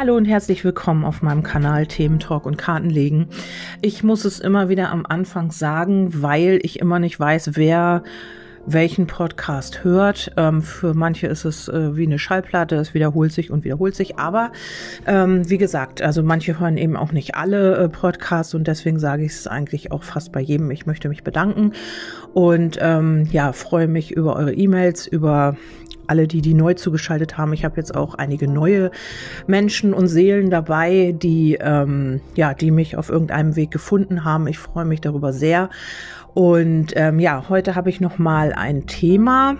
Hallo und herzlich willkommen auf meinem Kanal Themen Talk und Kartenlegen. Ich muss es immer wieder am Anfang sagen, weil ich immer nicht weiß, wer welchen Podcast hört. Ähm, für manche ist es äh, wie eine Schallplatte, es wiederholt sich und wiederholt sich. Aber ähm, wie gesagt, also manche hören eben auch nicht alle äh, Podcasts und deswegen sage ich es eigentlich auch fast bei jedem. Ich möchte mich bedanken und ähm, ja, freue mich über eure E-Mails, über alle, die die neu zugeschaltet haben. Ich habe jetzt auch einige neue Menschen und Seelen dabei, die ähm, ja, die mich auf irgendeinem Weg gefunden haben. Ich freue mich darüber sehr. Und ähm, ja, heute habe ich noch mal ein Thema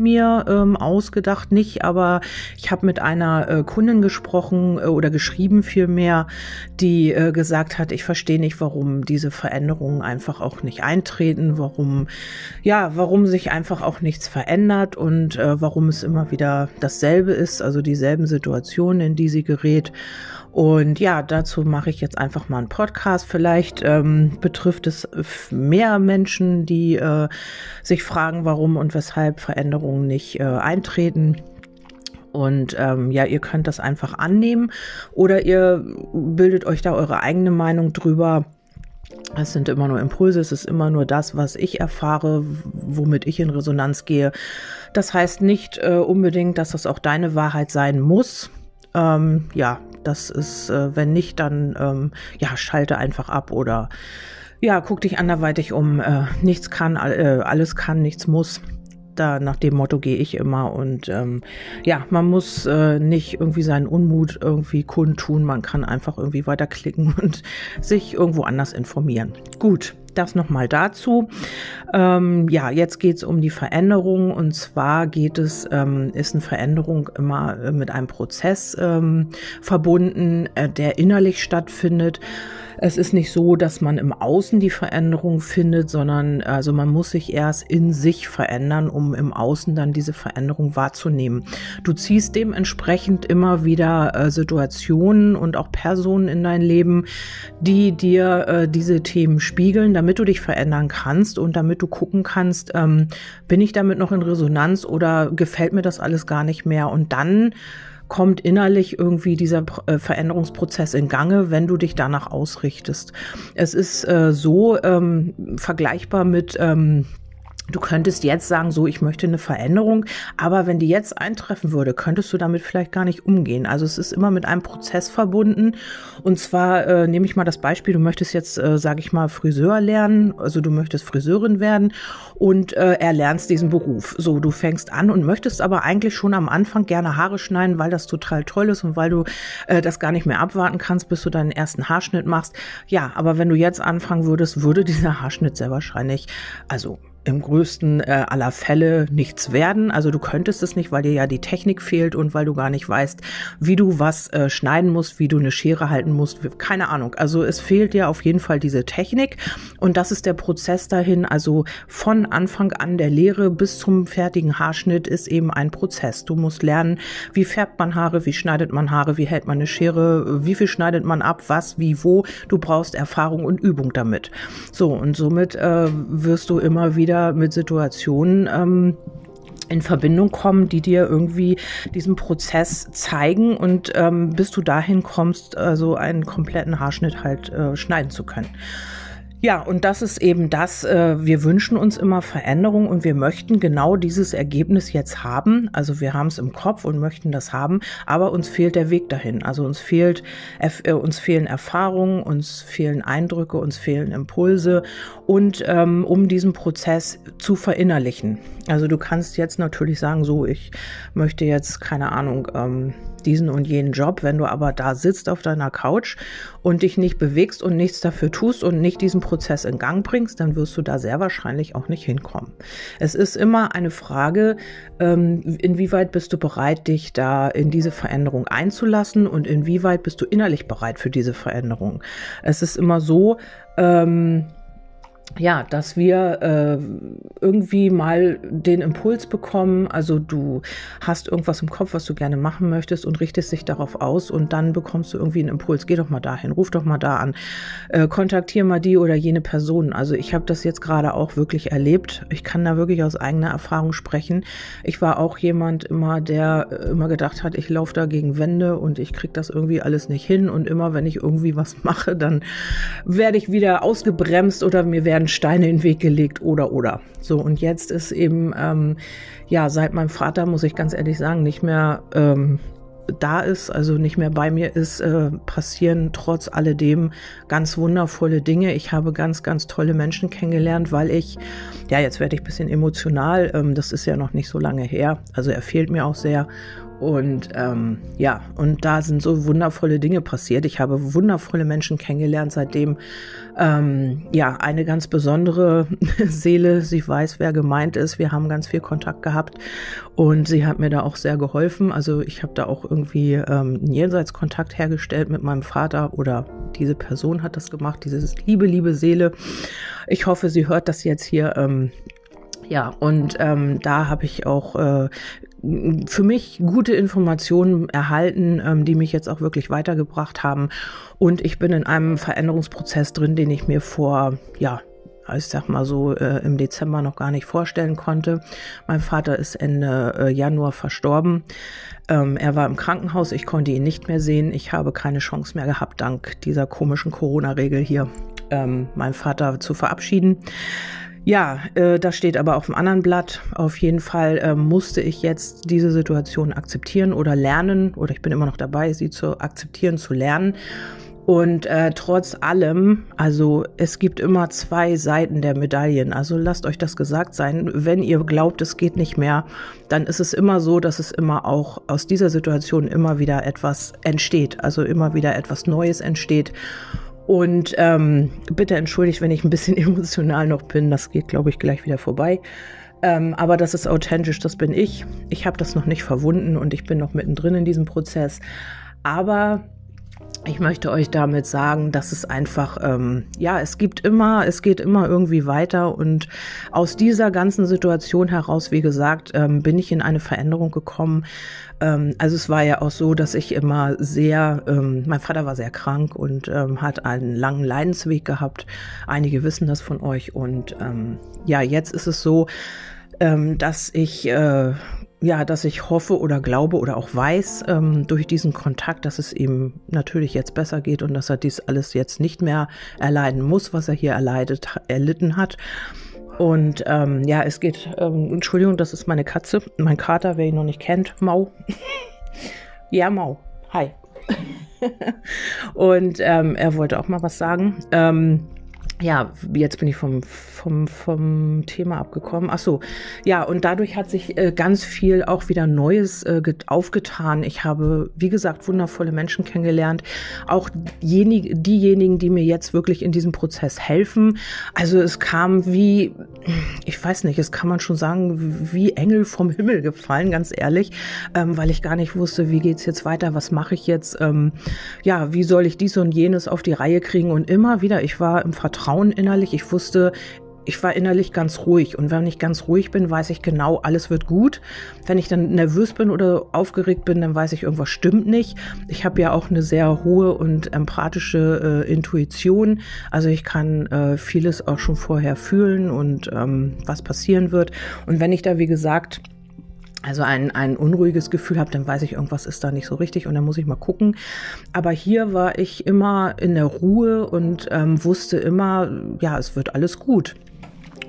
mir ähm, ausgedacht, nicht, aber ich habe mit einer äh, Kundin gesprochen äh, oder geschrieben vielmehr, die äh, gesagt hat, ich verstehe nicht, warum diese Veränderungen einfach auch nicht eintreten, warum, ja, warum sich einfach auch nichts verändert und äh, warum es immer wieder dasselbe ist, also dieselben Situationen, in die sie gerät. Und ja, dazu mache ich jetzt einfach mal einen Podcast. Vielleicht ähm, betrifft es mehr Menschen, die äh, sich fragen, warum und weshalb Veränderungen nicht äh, eintreten. Und ähm, ja, ihr könnt das einfach annehmen oder ihr bildet euch da eure eigene Meinung drüber. Es sind immer nur Impulse, es ist immer nur das, was ich erfahre, womit ich in Resonanz gehe. Das heißt nicht äh, unbedingt, dass das auch deine Wahrheit sein muss. Ähm, ja, das ist, äh, wenn nicht, dann ähm, ja, schalte einfach ab oder ja, guck dich anderweitig um. Äh, nichts kann, äh, alles kann, nichts muss. Da nach dem Motto gehe ich immer und ähm, ja, man muss äh, nicht irgendwie seinen Unmut irgendwie kundtun, man kann einfach irgendwie weiterklicken und sich irgendwo anders informieren. Gut, das nochmal dazu. Ähm, ja, jetzt geht es um die Veränderung und zwar geht es, ähm, ist eine Veränderung immer äh, mit einem Prozess ähm, verbunden, äh, der innerlich stattfindet. Es ist nicht so, dass man im Außen die Veränderung findet, sondern also man muss sich erst in sich verändern, um im Außen dann diese Veränderung wahrzunehmen. Du ziehst dementsprechend immer wieder äh, Situationen und auch Personen in dein Leben, die dir äh, diese Themen spiegeln, damit du dich verändern kannst und damit du gucken kannst, ähm, bin ich damit noch in Resonanz oder gefällt mir das alles gar nicht mehr und dann kommt innerlich irgendwie dieser äh, Veränderungsprozess in Gange, wenn du dich danach ausrichtest. Es ist äh, so ähm, vergleichbar mit ähm, Du könntest jetzt sagen, so, ich möchte eine Veränderung, aber wenn die jetzt eintreffen würde, könntest du damit vielleicht gar nicht umgehen. Also es ist immer mit einem Prozess verbunden. Und zwar äh, nehme ich mal das Beispiel, du möchtest jetzt, äh, sage ich mal, Friseur lernen, also du möchtest Friseurin werden und äh, erlernst diesen Beruf. So, du fängst an und möchtest aber eigentlich schon am Anfang gerne Haare schneiden, weil das total toll ist und weil du äh, das gar nicht mehr abwarten kannst, bis du deinen ersten Haarschnitt machst. Ja, aber wenn du jetzt anfangen würdest, würde dieser Haarschnitt sehr wahrscheinlich, also im größten äh, aller Fälle nichts werden. Also du könntest es nicht, weil dir ja die Technik fehlt und weil du gar nicht weißt, wie du was äh, schneiden musst, wie du eine Schere halten musst. Keine Ahnung. Also es fehlt dir auf jeden Fall diese Technik und das ist der Prozess dahin. Also von Anfang an der Lehre bis zum fertigen Haarschnitt ist eben ein Prozess. Du musst lernen, wie färbt man Haare, wie schneidet man Haare, wie hält man eine Schere, wie viel schneidet man ab, was, wie, wo. Du brauchst Erfahrung und Übung damit. So und somit äh, wirst du immer wieder wieder mit Situationen ähm, in Verbindung kommen, die dir irgendwie diesen Prozess zeigen und ähm, bis du dahin kommst, also einen kompletten Haarschnitt halt äh, schneiden zu können. Ja, und das ist eben das, äh, wir wünschen uns immer Veränderung und wir möchten genau dieses Ergebnis jetzt haben. Also wir haben es im Kopf und möchten das haben, aber uns fehlt der Weg dahin. Also uns fehlt, äh, uns fehlen Erfahrungen, uns fehlen Eindrücke, uns fehlen Impulse und ähm, um diesen Prozess zu verinnerlichen. Also du kannst jetzt natürlich sagen, so, ich möchte jetzt, keine Ahnung, ähm, diesen und jenen Job. Wenn du aber da sitzt auf deiner Couch und dich nicht bewegst und nichts dafür tust und nicht diesen Prozess in Gang bringst, dann wirst du da sehr wahrscheinlich auch nicht hinkommen. Es ist immer eine Frage, ähm, inwieweit bist du bereit, dich da in diese Veränderung einzulassen und inwieweit bist du innerlich bereit für diese Veränderung. Es ist immer so, ähm, ja, dass wir äh, irgendwie mal den Impuls bekommen, also du hast irgendwas im Kopf, was du gerne machen möchtest und richtest dich darauf aus und dann bekommst du irgendwie einen Impuls, geh doch mal dahin, ruf doch mal da an, äh, kontaktier mal die oder jene Person. Also ich habe das jetzt gerade auch wirklich erlebt. Ich kann da wirklich aus eigener Erfahrung sprechen. Ich war auch jemand immer, der äh, immer gedacht hat, ich laufe da gegen Wände und ich krieg das irgendwie alles nicht hin und immer wenn ich irgendwie was mache, dann werde ich wieder ausgebremst oder mir werden Steine in den Weg gelegt oder oder. So, und jetzt ist eben, ähm, ja, seit meinem Vater, muss ich ganz ehrlich sagen, nicht mehr ähm, da ist, also nicht mehr bei mir ist, äh, passieren trotz alledem ganz wundervolle Dinge. Ich habe ganz, ganz tolle Menschen kennengelernt, weil ich, ja, jetzt werde ich ein bisschen emotional, ähm, das ist ja noch nicht so lange her, also er fehlt mir auch sehr. Und ähm, ja, und da sind so wundervolle Dinge passiert. Ich habe wundervolle Menschen kennengelernt, seitdem ähm, ja eine ganz besondere Seele. Sie weiß, wer gemeint ist. Wir haben ganz viel Kontakt gehabt und sie hat mir da auch sehr geholfen. Also ich habe da auch irgendwie ähm, einen Jenseitskontakt hergestellt mit meinem Vater oder diese Person hat das gemacht. Diese liebe, liebe Seele. Ich hoffe, sie hört das jetzt hier. Ähm, ja, und ähm, da habe ich auch äh, für mich gute Informationen erhalten, ähm, die mich jetzt auch wirklich weitergebracht haben. Und ich bin in einem Veränderungsprozess drin, den ich mir vor, ja, ich sag mal so, äh, im Dezember noch gar nicht vorstellen konnte. Mein Vater ist Ende äh, Januar verstorben. Ähm, er war im Krankenhaus, ich konnte ihn nicht mehr sehen. Ich habe keine Chance mehr gehabt, dank dieser komischen Corona-Regel hier, ähm, meinen Vater zu verabschieden. Ja, äh, das steht aber auf dem anderen Blatt. Auf jeden Fall äh, musste ich jetzt diese Situation akzeptieren oder lernen, oder ich bin immer noch dabei, sie zu akzeptieren, zu lernen. Und äh, trotz allem, also es gibt immer zwei Seiten der Medaillen. Also lasst euch das gesagt sein. Wenn ihr glaubt, es geht nicht mehr, dann ist es immer so, dass es immer auch aus dieser Situation immer wieder etwas entsteht. Also immer wieder etwas Neues entsteht. Und ähm, bitte entschuldigt, wenn ich ein bisschen emotional noch bin. Das geht, glaube ich, gleich wieder vorbei. Ähm, aber das ist authentisch, das bin ich. Ich habe das noch nicht verwunden und ich bin noch mittendrin in diesem Prozess. Aber ich möchte euch damit sagen, dass es einfach, ähm, ja, es gibt immer, es geht immer irgendwie weiter und aus dieser ganzen Situation heraus, wie gesagt, ähm, bin ich in eine Veränderung gekommen. Ähm, also es war ja auch so, dass ich immer sehr, ähm, mein Vater war sehr krank und ähm, hat einen langen Leidensweg gehabt. Einige wissen das von euch und ähm, ja, jetzt ist es so, ähm, dass ich äh, ja, dass ich hoffe oder glaube oder auch weiß ähm, durch diesen Kontakt, dass es ihm natürlich jetzt besser geht und dass er dies alles jetzt nicht mehr erleiden muss, was er hier erleidet, erlitten hat. Und ähm, ja, es geht, ähm, Entschuldigung, das ist meine Katze, mein Kater, wer ihn noch nicht kennt, Mau. ja, Mau. Hi. und ähm, er wollte auch mal was sagen. Ähm, ja, jetzt bin ich vom, vom, vom Thema abgekommen. Ach so, ja, und dadurch hat sich äh, ganz viel auch wieder Neues äh, aufgetan. Ich habe, wie gesagt, wundervolle Menschen kennengelernt. Auch jenig, diejenigen, die mir jetzt wirklich in diesem Prozess helfen. Also es kam wie, ich weiß nicht, es kann man schon sagen, wie Engel vom Himmel gefallen, ganz ehrlich, ähm, weil ich gar nicht wusste, wie geht's jetzt weiter, was mache ich jetzt, ähm, ja, wie soll ich dies und jenes auf die Reihe kriegen und immer wieder, ich war im Vertrauen Vertrauen innerlich. Ich wusste, ich war innerlich ganz ruhig. Und wenn ich ganz ruhig bin, weiß ich genau, alles wird gut. Wenn ich dann nervös bin oder aufgeregt bin, dann weiß ich, irgendwas stimmt nicht. Ich habe ja auch eine sehr hohe und empathische äh, Intuition. Also ich kann äh, vieles auch schon vorher fühlen und ähm, was passieren wird. Und wenn ich da, wie gesagt, also ein, ein unruhiges Gefühl habe, dann weiß ich, irgendwas ist da nicht so richtig und dann muss ich mal gucken. Aber hier war ich immer in der Ruhe und ähm, wusste immer, ja, es wird alles gut.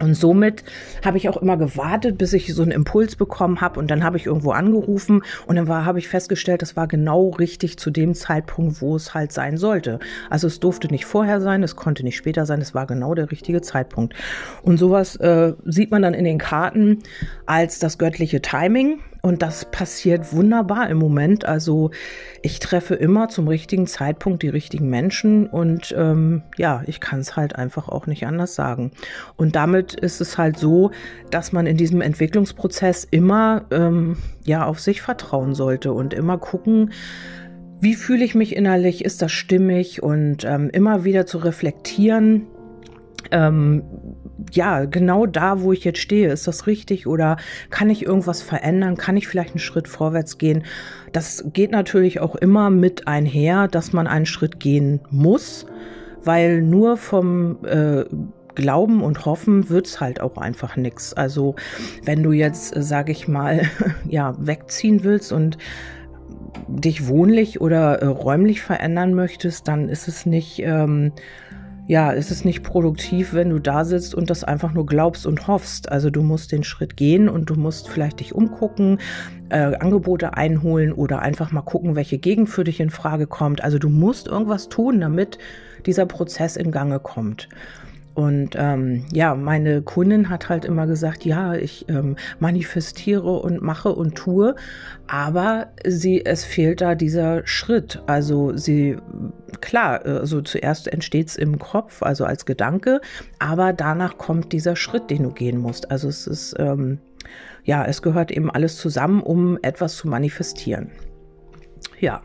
Und somit habe ich auch immer gewartet, bis ich so einen Impuls bekommen habe und dann habe ich irgendwo angerufen und dann war habe ich festgestellt, das war genau richtig zu dem Zeitpunkt, wo es halt sein sollte. Also es durfte nicht vorher sein, es konnte nicht später sein, es war genau der richtige Zeitpunkt. Und sowas äh, sieht man dann in den Karten als das göttliche Timing. Und das passiert wunderbar im Moment. Also ich treffe immer zum richtigen Zeitpunkt die richtigen Menschen und ähm, ja, ich kann es halt einfach auch nicht anders sagen. Und damit ist es halt so, dass man in diesem Entwicklungsprozess immer ähm, ja auf sich vertrauen sollte und immer gucken, wie fühle ich mich innerlich, ist das stimmig und ähm, immer wieder zu reflektieren, ähm, ja, genau da, wo ich jetzt stehe, ist das richtig oder kann ich irgendwas verändern? Kann ich vielleicht einen Schritt vorwärts gehen? Das geht natürlich auch immer mit einher, dass man einen Schritt gehen muss, weil nur vom äh, Glauben und Hoffen wird's halt auch einfach nix. Also wenn du jetzt, äh, sage ich mal, ja, wegziehen willst und dich wohnlich oder äh, räumlich verändern möchtest, dann ist es nicht ähm, ja, es ist nicht produktiv, wenn du da sitzt und das einfach nur glaubst und hoffst. Also du musst den Schritt gehen und du musst vielleicht dich umgucken, äh, Angebote einholen oder einfach mal gucken, welche Gegend für dich in Frage kommt. Also du musst irgendwas tun, damit dieser Prozess in Gange kommt. Und ähm, ja, meine Kundin hat halt immer gesagt, ja, ich ähm, manifestiere und mache und tue, aber sie, es fehlt da dieser Schritt. Also sie, klar, also zuerst entsteht es im Kopf, also als Gedanke, aber danach kommt dieser Schritt, den du gehen musst. Also es ist, ähm, ja, es gehört eben alles zusammen, um etwas zu manifestieren. Ja.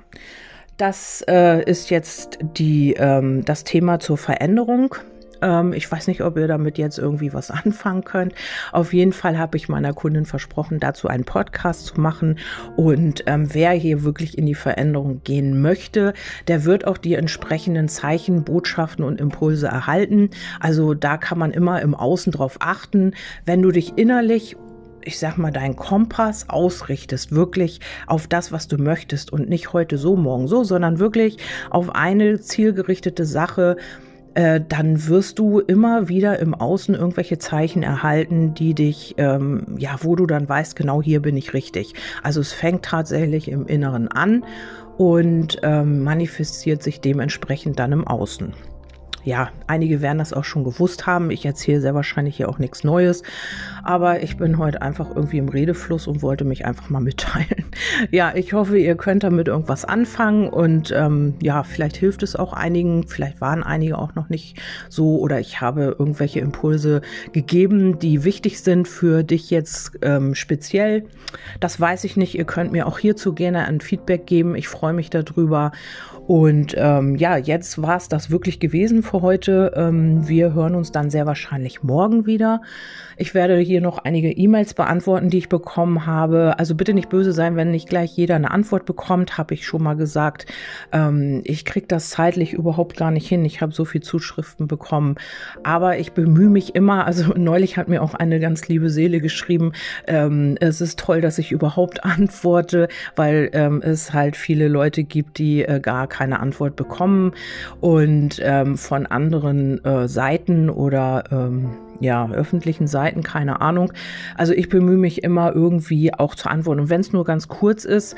Das äh, ist jetzt die, ähm, das Thema zur Veränderung. Ähm, ich weiß nicht, ob ihr damit jetzt irgendwie was anfangen könnt. Auf jeden Fall habe ich meiner Kundin versprochen, dazu einen Podcast zu machen. Und ähm, wer hier wirklich in die Veränderung gehen möchte, der wird auch die entsprechenden Zeichen, Botschaften und Impulse erhalten. Also da kann man immer im Außen drauf achten. Wenn du dich innerlich ich sag mal, deinen Kompass ausrichtest, wirklich auf das, was du möchtest und nicht heute so, morgen so, sondern wirklich auf eine zielgerichtete Sache, äh, dann wirst du immer wieder im Außen irgendwelche Zeichen erhalten, die dich, ähm, ja, wo du dann weißt, genau hier bin ich richtig. Also es fängt tatsächlich im Inneren an und ähm, manifestiert sich dementsprechend dann im Außen ja, einige werden das auch schon gewusst haben. Ich erzähle sehr wahrscheinlich hier auch nichts Neues. Aber ich bin heute einfach irgendwie im Redefluss und wollte mich einfach mal mitteilen. Ja, ich hoffe, ihr könnt damit irgendwas anfangen und ähm, ja, vielleicht hilft es auch einigen. Vielleicht waren einige auch noch nicht so oder ich habe irgendwelche Impulse gegeben, die wichtig sind für dich jetzt ähm, speziell. Das weiß ich nicht. Ihr könnt mir auch hierzu gerne ein Feedback geben. Ich freue mich darüber. Und ähm, ja, jetzt war es das wirklich gewesen für heute. Ähm, wir hören uns dann sehr wahrscheinlich morgen wieder. Ich werde hier noch einige E-Mails beantworten, die ich bekommen habe. Also bitte nicht böse sein, wenn nicht gleich jeder eine Antwort bekommt, habe ich schon mal gesagt. Ähm, ich kriege das zeitlich überhaupt gar nicht hin. Ich habe so viel Zuschriften bekommen. Aber ich bemühe mich immer. Also neulich hat mir auch eine ganz liebe Seele geschrieben, ähm, es ist toll, dass ich überhaupt antworte, weil es halt viele Leute gibt, die äh, gar keine Antwort bekommen und ähm, von anderen äh, Seiten oder ähm, ja, öffentlichen Seiten, keine Ahnung. Also ich bemühe mich immer irgendwie auch zu antworten. Und wenn es nur ganz kurz ist,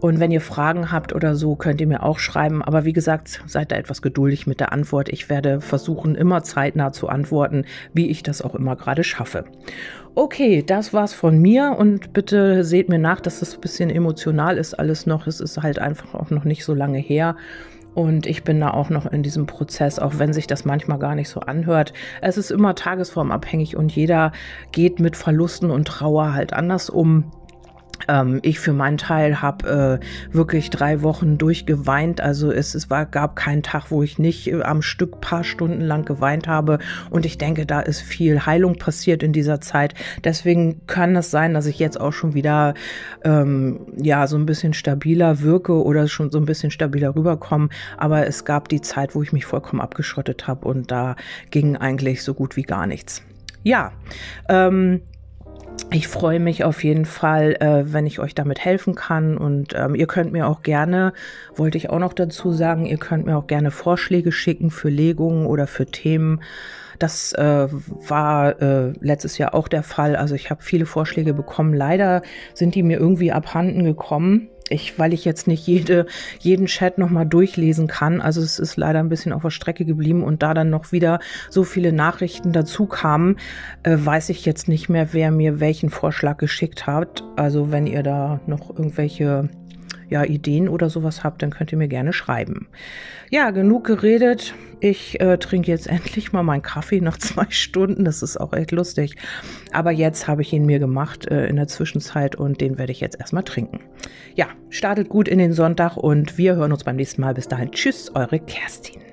und wenn ihr Fragen habt oder so, könnt ihr mir auch schreiben. Aber wie gesagt, seid da etwas geduldig mit der Antwort. Ich werde versuchen, immer zeitnah zu antworten, wie ich das auch immer gerade schaffe. Okay, das war's von mir und bitte seht mir nach, dass das ein bisschen emotional ist alles noch. Es ist halt einfach auch noch nicht so lange her. Und ich bin da auch noch in diesem Prozess, auch wenn sich das manchmal gar nicht so anhört. Es ist immer tagesformabhängig und jeder geht mit Verlusten und Trauer halt anders um. Ähm, ich für meinen Teil habe äh, wirklich drei Wochen durchgeweint. Also es, es war, gab keinen Tag, wo ich nicht äh, am Stück paar Stunden lang geweint habe. Und ich denke, da ist viel Heilung passiert in dieser Zeit. Deswegen kann es sein, dass ich jetzt auch schon wieder ähm, ja so ein bisschen stabiler wirke oder schon so ein bisschen stabiler rüberkomme. Aber es gab die Zeit, wo ich mich vollkommen abgeschottet habe und da ging eigentlich so gut wie gar nichts. Ja, ähm, ich freue mich auf jeden Fall, äh, wenn ich euch damit helfen kann. Und ähm, ihr könnt mir auch gerne, wollte ich auch noch dazu sagen, ihr könnt mir auch gerne Vorschläge schicken für Legungen oder für Themen. Das äh, war äh, letztes Jahr auch der Fall. Also ich habe viele Vorschläge bekommen. Leider sind die mir irgendwie abhanden gekommen ich, weil ich jetzt nicht jede, jeden Chat nochmal durchlesen kann. Also es ist leider ein bisschen auf der Strecke geblieben und da dann noch wieder so viele Nachrichten dazu kamen, äh, weiß ich jetzt nicht mehr, wer mir welchen Vorschlag geschickt hat. Also wenn ihr da noch irgendwelche ja, Ideen oder sowas habt, dann könnt ihr mir gerne schreiben. Ja, genug geredet. Ich äh, trinke jetzt endlich mal meinen Kaffee nach zwei Stunden. Das ist auch echt lustig. Aber jetzt habe ich ihn mir gemacht äh, in der Zwischenzeit und den werde ich jetzt erstmal trinken. Ja, startet gut in den Sonntag und wir hören uns beim nächsten Mal. Bis dahin. Tschüss, eure Kerstin.